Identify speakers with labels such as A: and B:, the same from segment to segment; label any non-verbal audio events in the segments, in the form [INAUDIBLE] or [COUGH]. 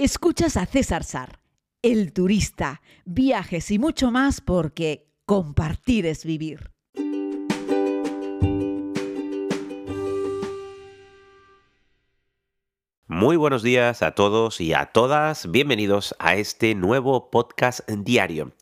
A: Escuchas a César Sar, el turista, viajes y mucho más porque compartir es vivir.
B: Muy buenos días a todos y a todas. Bienvenidos a este nuevo podcast diario.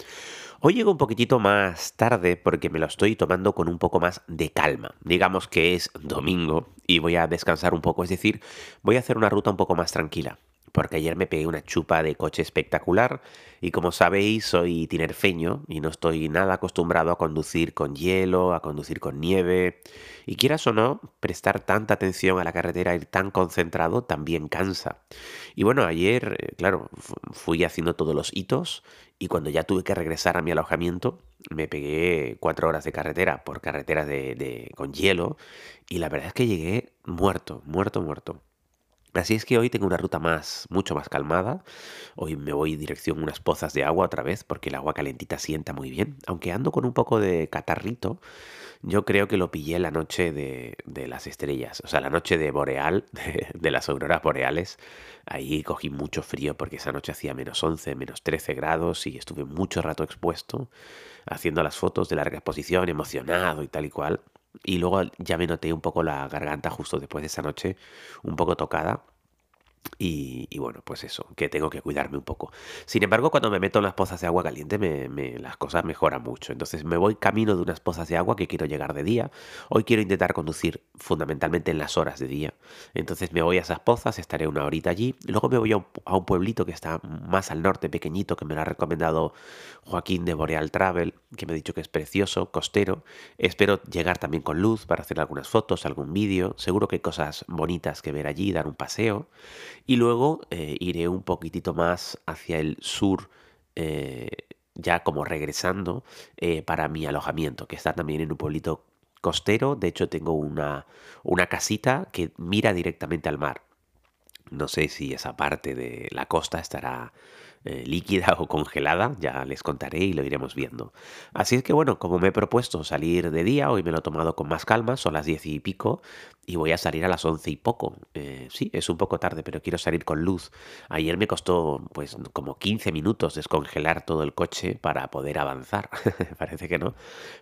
B: Hoy llego un poquitito más tarde porque me lo estoy tomando con un poco más de calma. Digamos que es domingo y voy a descansar un poco, es decir, voy a hacer una ruta un poco más tranquila porque ayer me pegué una chupa de coche espectacular y como sabéis soy tinerfeño y no estoy nada acostumbrado a conducir con hielo, a conducir con nieve y quieras o no, prestar tanta atención a la carretera, ir tan concentrado también cansa. Y bueno, ayer, eh, claro, fui haciendo todos los hitos y cuando ya tuve que regresar a mi alojamiento me pegué cuatro horas de carretera por carreteras de, con hielo y la verdad es que llegué muerto, muerto, muerto. Así es que hoy tengo una ruta más, mucho más calmada. Hoy me voy en dirección unas pozas de agua otra vez porque el agua calentita sienta muy bien. Aunque ando con un poco de catarrito, yo creo que lo pillé la noche de, las estrellas, o sea, la noche de boreal, [LAUGHS] de, las auroras boreales. Ahí cogí mucho frío porque esa noche hacía menos 11, menos 13 grados y estuve mucho rato expuesto haciendo las fotos de larga exposición, emocionado y tal y cual. Y luego ya me noté un poco la garganta justo después de esa noche, un poco tocada. Y, bueno, pues eso, que tengo que cuidarme un poco. Sin embargo, cuando me meto en las pozas de agua caliente, me, las cosas mejoran mucho. Entonces me voy camino de unas pozas de agua que quiero llegar de día. Hoy quiero intentar conducir fundamentalmente en las horas de día. Entonces me voy a esas pozas, estaré una horita allí. Luego me voy a un, pueblito que está más al norte, pequeñito, que me lo ha recomendado Joaquín de Boreal Travel, que me ha dicho que es precioso, costero. Espero llegar también con luz para hacer algunas fotos, algún vídeo. Seguro que hay cosas bonitas que ver allí, dar un paseo. Y luego eh, iré un poquitito más hacia el sur, eh, ya como regresando eh, para mi alojamiento, que está también en un pueblito costero. De hecho, tengo una, una casita que mira directamente al mar. No sé si esa parte de la costa estará eh, líquida o congelada, ya les contaré y lo iremos viendo. Así es que bueno, como me he propuesto salir de día, hoy me lo he tomado con más calma, son las diez y pico y voy a salir a las once y poco. Eh, sí, es un poco tarde, pero quiero salir con luz. Ayer me costó pues como 15 minutos descongelar todo el coche para poder avanzar. [LAUGHS] Parece que no,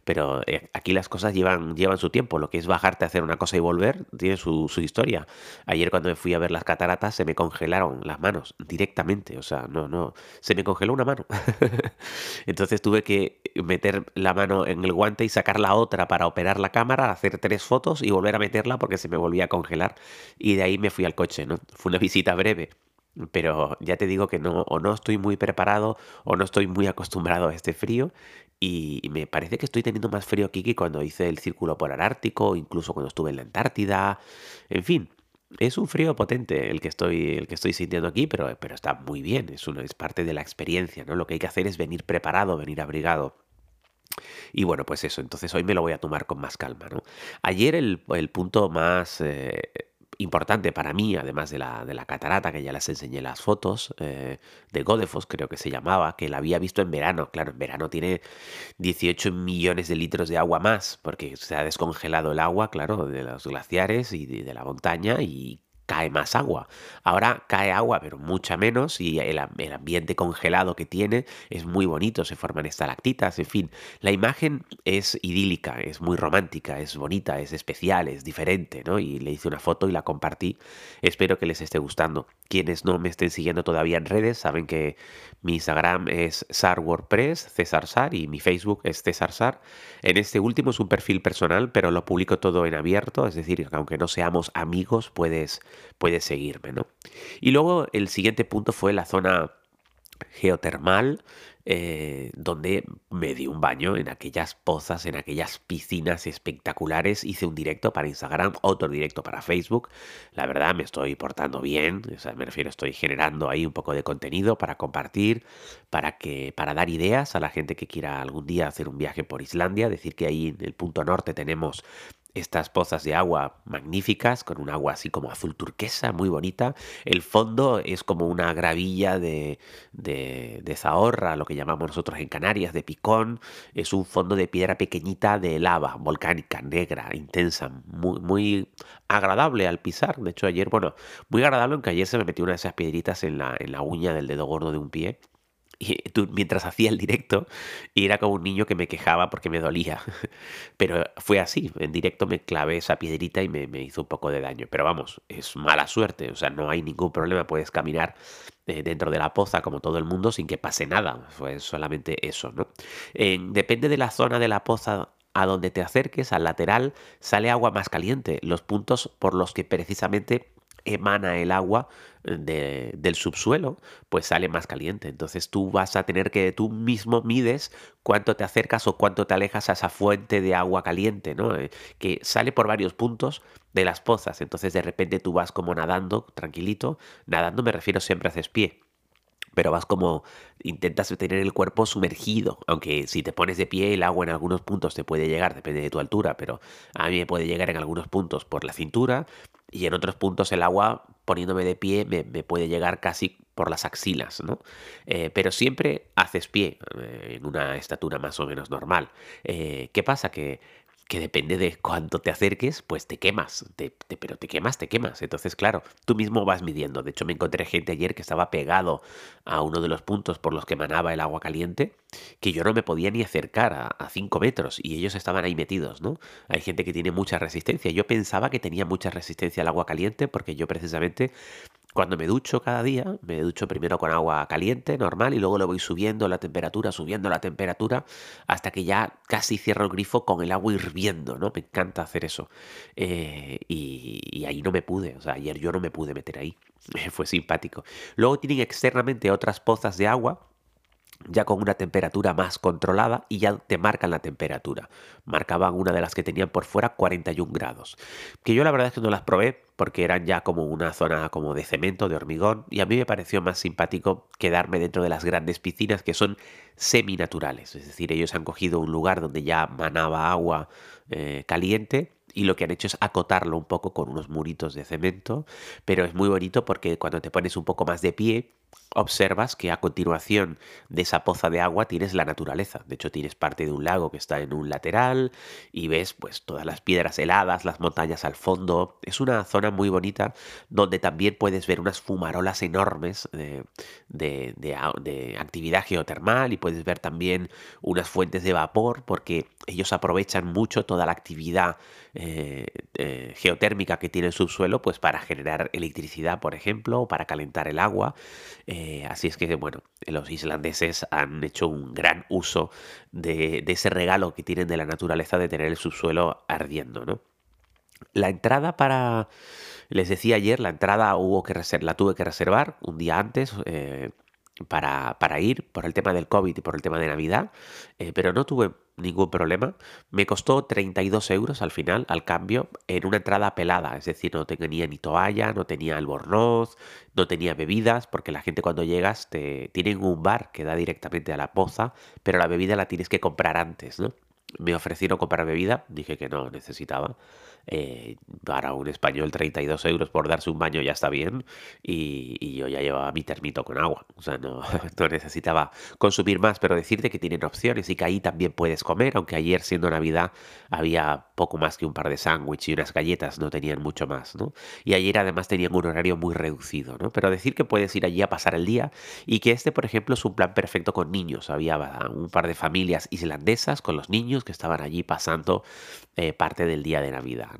B: pero eh, aquí las cosas llevan, llevan su tiempo. Lo que es bajarte a hacer una cosa y volver tiene su, su historia. Ayer cuando me fui a ver las cataratas se me congelaron las manos directamente, o sea, no, no, se me congeló una mano. [LAUGHS] Entonces tuve que meter la mano en el guante y sacar la otra para operar la cámara, hacer tres fotos y volver a meterla porque se me volvía a congelar. Y de ahí me fui al coche, ¿no? Fue una [LAUGHS] visita breve. Pero ya te digo que no, o no estoy muy preparado o no estoy muy acostumbrado a este frío y me parece que estoy teniendo más frío aquí que cuando hice el círculo polar ártico, incluso cuando estuve en la Antártida, en fin, es un frío potente el que estoy, el que estoy sintiendo aquí, pero, pero está muy bien, es, una, es parte de la experiencia, ¿no? Lo que hay que hacer es venir preparado, venir abrigado. Y bueno, pues eso, entonces hoy me lo voy a tomar con más calma, ¿no? Ayer el, el punto más eh, importante para mí, además de la, de la catarata, que ya les enseñé las fotos, eh, de Godefos creo que se llamaba, que la había visto en verano. Claro, en verano tiene 18 millones de litros de agua más, porque se ha descongelado el agua, claro, de los glaciares y de la montaña, y cae más agua. Ahora cae agua, pero mucha menos, y el, ambiente congelado que tiene es muy bonito, se forman estalactitas, en fin. La imagen es idílica, es muy romántica, es bonita, es especial, es diferente, ¿no? Y le hice una foto y la compartí. Espero que les esté gustando. Quienes no me estén siguiendo todavía en redes saben que mi Instagram es Sar, y mi Facebook es César Sar. En este último es un perfil personal, pero lo publico todo en abierto, es decir, que aunque no seamos amigos, puedes puedes seguirme, ¿no? Y luego el siguiente punto fue la zona geotermal, eh, donde me di un baño en aquellas pozas, en aquellas piscinas espectaculares. Hice un directo para Instagram, otro directo para Facebook. La verdad me estoy portando bien, o sea, me refiero, estoy generando ahí un poco de contenido para compartir, para que, para dar ideas a la gente que quiera algún día hacer un viaje por Islandia. Decir que ahí en el punto norte tenemos estas pozas de agua magníficas, con un agua así como azul turquesa, muy bonita. El fondo es como una gravilla de, de, de, zahorra, lo que llamamos nosotros en Canarias, de picón. Es un fondo de piedra pequeñita de lava, volcánica, negra, intensa, muy, muy agradable al pisar. De hecho, ayer, bueno, muy agradable, aunque ayer se me metió una de esas piedritas en la, en la uña del dedo gordo de un pie y tú, mientras hacía el directo y era como un niño que me quejaba porque me dolía. [LAUGHS] Pero fue así, en directo me clavé esa piedrita y me, me hizo un poco de daño. Pero vamos, es mala suerte, o sea, no hay ningún problema, puedes caminar eh, dentro de la poza como todo el mundo sin que pase nada, fue solamente eso, ¿no? depende de la zona de la poza a donde te acerques, al lateral, sale agua más caliente, los puntos por los que precisamente emana el agua eh, del subsuelo, pues sale más caliente. Entonces tú vas a tener que, tú mismo mides cuánto te acercas o cuánto te alejas a esa fuente de agua caliente, ¿no? Eh, que sale por varios puntos de las pozas. Entonces de repente tú vas como nadando, tranquilito. Nadando me refiero siempre haces pie pero vas como intentas tener el cuerpo sumergido, aunque si te pones de pie el agua en algunos puntos te puede llegar, depende de tu altura, pero a mí me puede llegar en algunos puntos por la cintura y en otros puntos el agua poniéndome de pie me, puede llegar casi por las axilas, ¿no? Eh, pero siempre haces pie eh, en una estatura más o menos normal. Eh, ¿Qué pasa? Que que depende de cuánto te acerques, pues te quemas, pero te quemas, te quemas. Entonces, claro, tú mismo vas midiendo. De hecho, me encontré gente ayer que estaba pegado a uno de los puntos por los que manaba el agua caliente, que yo no me podía ni acercar a 5 metros y ellos estaban ahí metidos, ¿no? Hay gente que tiene mucha resistencia. Yo pensaba que tenía mucha resistencia al agua caliente porque yo precisamente cuando me ducho cada día, me ducho primero con agua caliente, normal, y luego lo voy subiendo la temperatura, subiendo la temperatura, hasta que ya casi cierro el grifo con el agua hirviendo, ¿no? Me encanta hacer eso. Eh, y, y, ahí no me pude, o sea, ayer yo no me pude meter ahí. [LAUGHS] Fue simpático. Luego tienen externamente otras pozas de agua ya con una temperatura más controlada y ya te marcan la temperatura. Marcaban una de las que tenían por fuera 41 grados. Que yo la verdad es que no las probé porque eran ya como una zona como de cemento, de hormigón, y a mí me pareció más simpático quedarme dentro de las grandes piscinas que son seminaturales. Es decir, ellos han cogido un lugar donde ya manaba agua eh, caliente y lo que han hecho es acotarlo un poco con unos muritos de cemento, pero es muy bonito porque cuando te pones un poco más de pie, observas que a continuación de esa poza de agua tienes la naturaleza. De hecho, tienes parte de un lago que está en un lateral y ves pues todas las piedras heladas, las montañas al fondo. Es una zona muy bonita donde también puedes ver unas fumarolas enormes de, de actividad geotermal y puedes ver también unas fuentes de vapor porque ellos aprovechan mucho toda la actividad eh, eh, geotérmica que tiene el subsuelo pues para generar electricidad, por ejemplo, o para calentar el agua. Eh, así es que, bueno, los islandeses han hecho un gran uso de, ese regalo que tienen de la naturaleza de tener el subsuelo ardiendo, ¿no? La entrada para... Les decía ayer, la entrada hubo que la tuve que reservar un día antes para, para, ir por el tema del COVID y por el tema de Navidad, eh, pero no tuve ningún problema. Me costó 32 euros al final, al cambio, en una entrada pelada, es decir, no tenía ni toalla, no tenía albornoz, no tenía bebidas, porque la gente cuando llegas te tienen un bar que da directamente a la poza, pero la bebida la tienes que comprar antes, ¿no? Me ofrecieron comprar bebida, dije que no necesitaba. Eh, para un español 32 euros por darse un baño ya está bien y, yo ya llevaba mi termito con agua, o sea, no, [LAUGHS] necesitaba consumir más, pero decirte que tienen opciones y que ahí también puedes comer, aunque ayer siendo Navidad había poco más que un par de sándwiches y unas galletas, no tenían mucho más, ¿no? Y ayer además tenían un horario muy reducido, ¿no? Pero decir que puedes ir allí a pasar el día y que este, por ejemplo, es un plan perfecto con niños, había un par de familias islandesas con los niños que estaban allí pasando eh, parte del día de Navidad.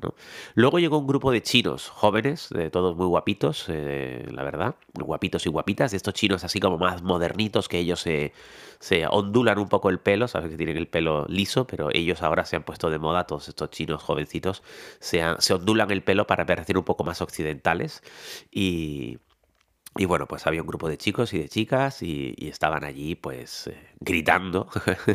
B: Luego llegó un grupo de chinos jóvenes, de todos muy guapitos, eh, la verdad, guapitos y guapitas, de estos chinos así como más modernitos que ellos se, se ondulan un poco el pelo, sabes que tienen el pelo liso, pero ellos ahora se han puesto de moda, todos estos chinos jovencitos se, se ondulan el pelo para parecer un poco más occidentales y, y bueno, pues había un grupo de chicos y de chicas y, estaban allí pues eh, gritando,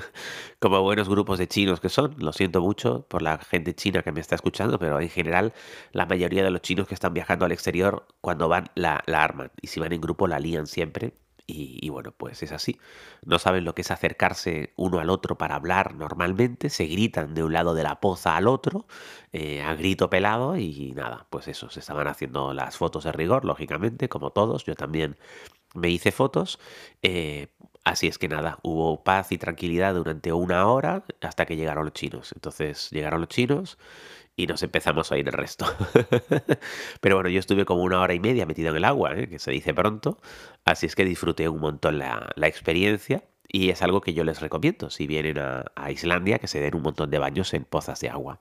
B: [LAUGHS] como buenos grupos de chinos que son. Lo siento mucho por la gente china que me está escuchando, pero en general la mayoría de los chinos que están viajando al exterior cuando van la, la arman y si van en grupo la lían siempre y, bueno, pues es así. No saben lo que es acercarse uno al otro para hablar normalmente, se gritan de un lado de la poza al otro, eh, a grito pelado y nada, pues eso, se estaban haciendo las fotos de rigor, lógicamente, como todos, yo también me hice fotos. Eh, así es que nada, hubo paz y tranquilidad durante una hora hasta que llegaron los chinos. Entonces llegaron los chinos y nos empezamos a ir el resto. [LAUGHS] Pero bueno, yo estuve como una hora y media metido en el agua, ¿eh? que se dice pronto, así es que disfruté un montón la, la experiencia y es algo que yo les recomiendo si vienen a, Islandia, que se den un montón de baños en pozas de agua,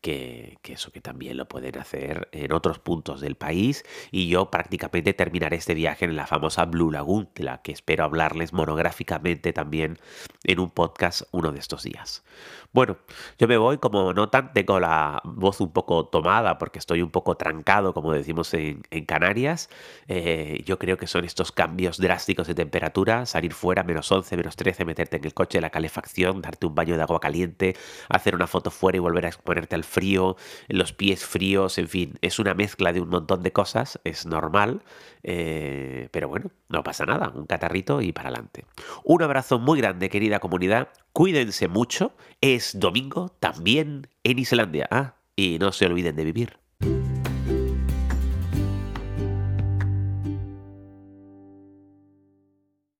B: que, eso que también lo pueden hacer en otros puntos del país. Y yo prácticamente terminaré este viaje en la famosa Blue Lagoon, de la que espero hablarles monográficamente también en un podcast uno de estos días. Bueno, yo me voy, como notan, tengo la voz un poco tomada porque estoy un poco trancado, como decimos en, Canarias. Eh, yo creo que son estos cambios drásticos de temperatura, salir fuera, menos 11, menos 13, meterte en el coche, la calefacción, darte un baño de agua caliente, hacer una foto fuera y volver a exponerte al frío, los pies fríos, en fin, es una mezcla de un montón de cosas, es normal, eh, pero bueno, no pasa nada, un catarrito y para adelante. Un abrazo muy grande, querida comunidad, cuídense mucho, es domingo también en Islandia, ah, y no se olviden de vivir.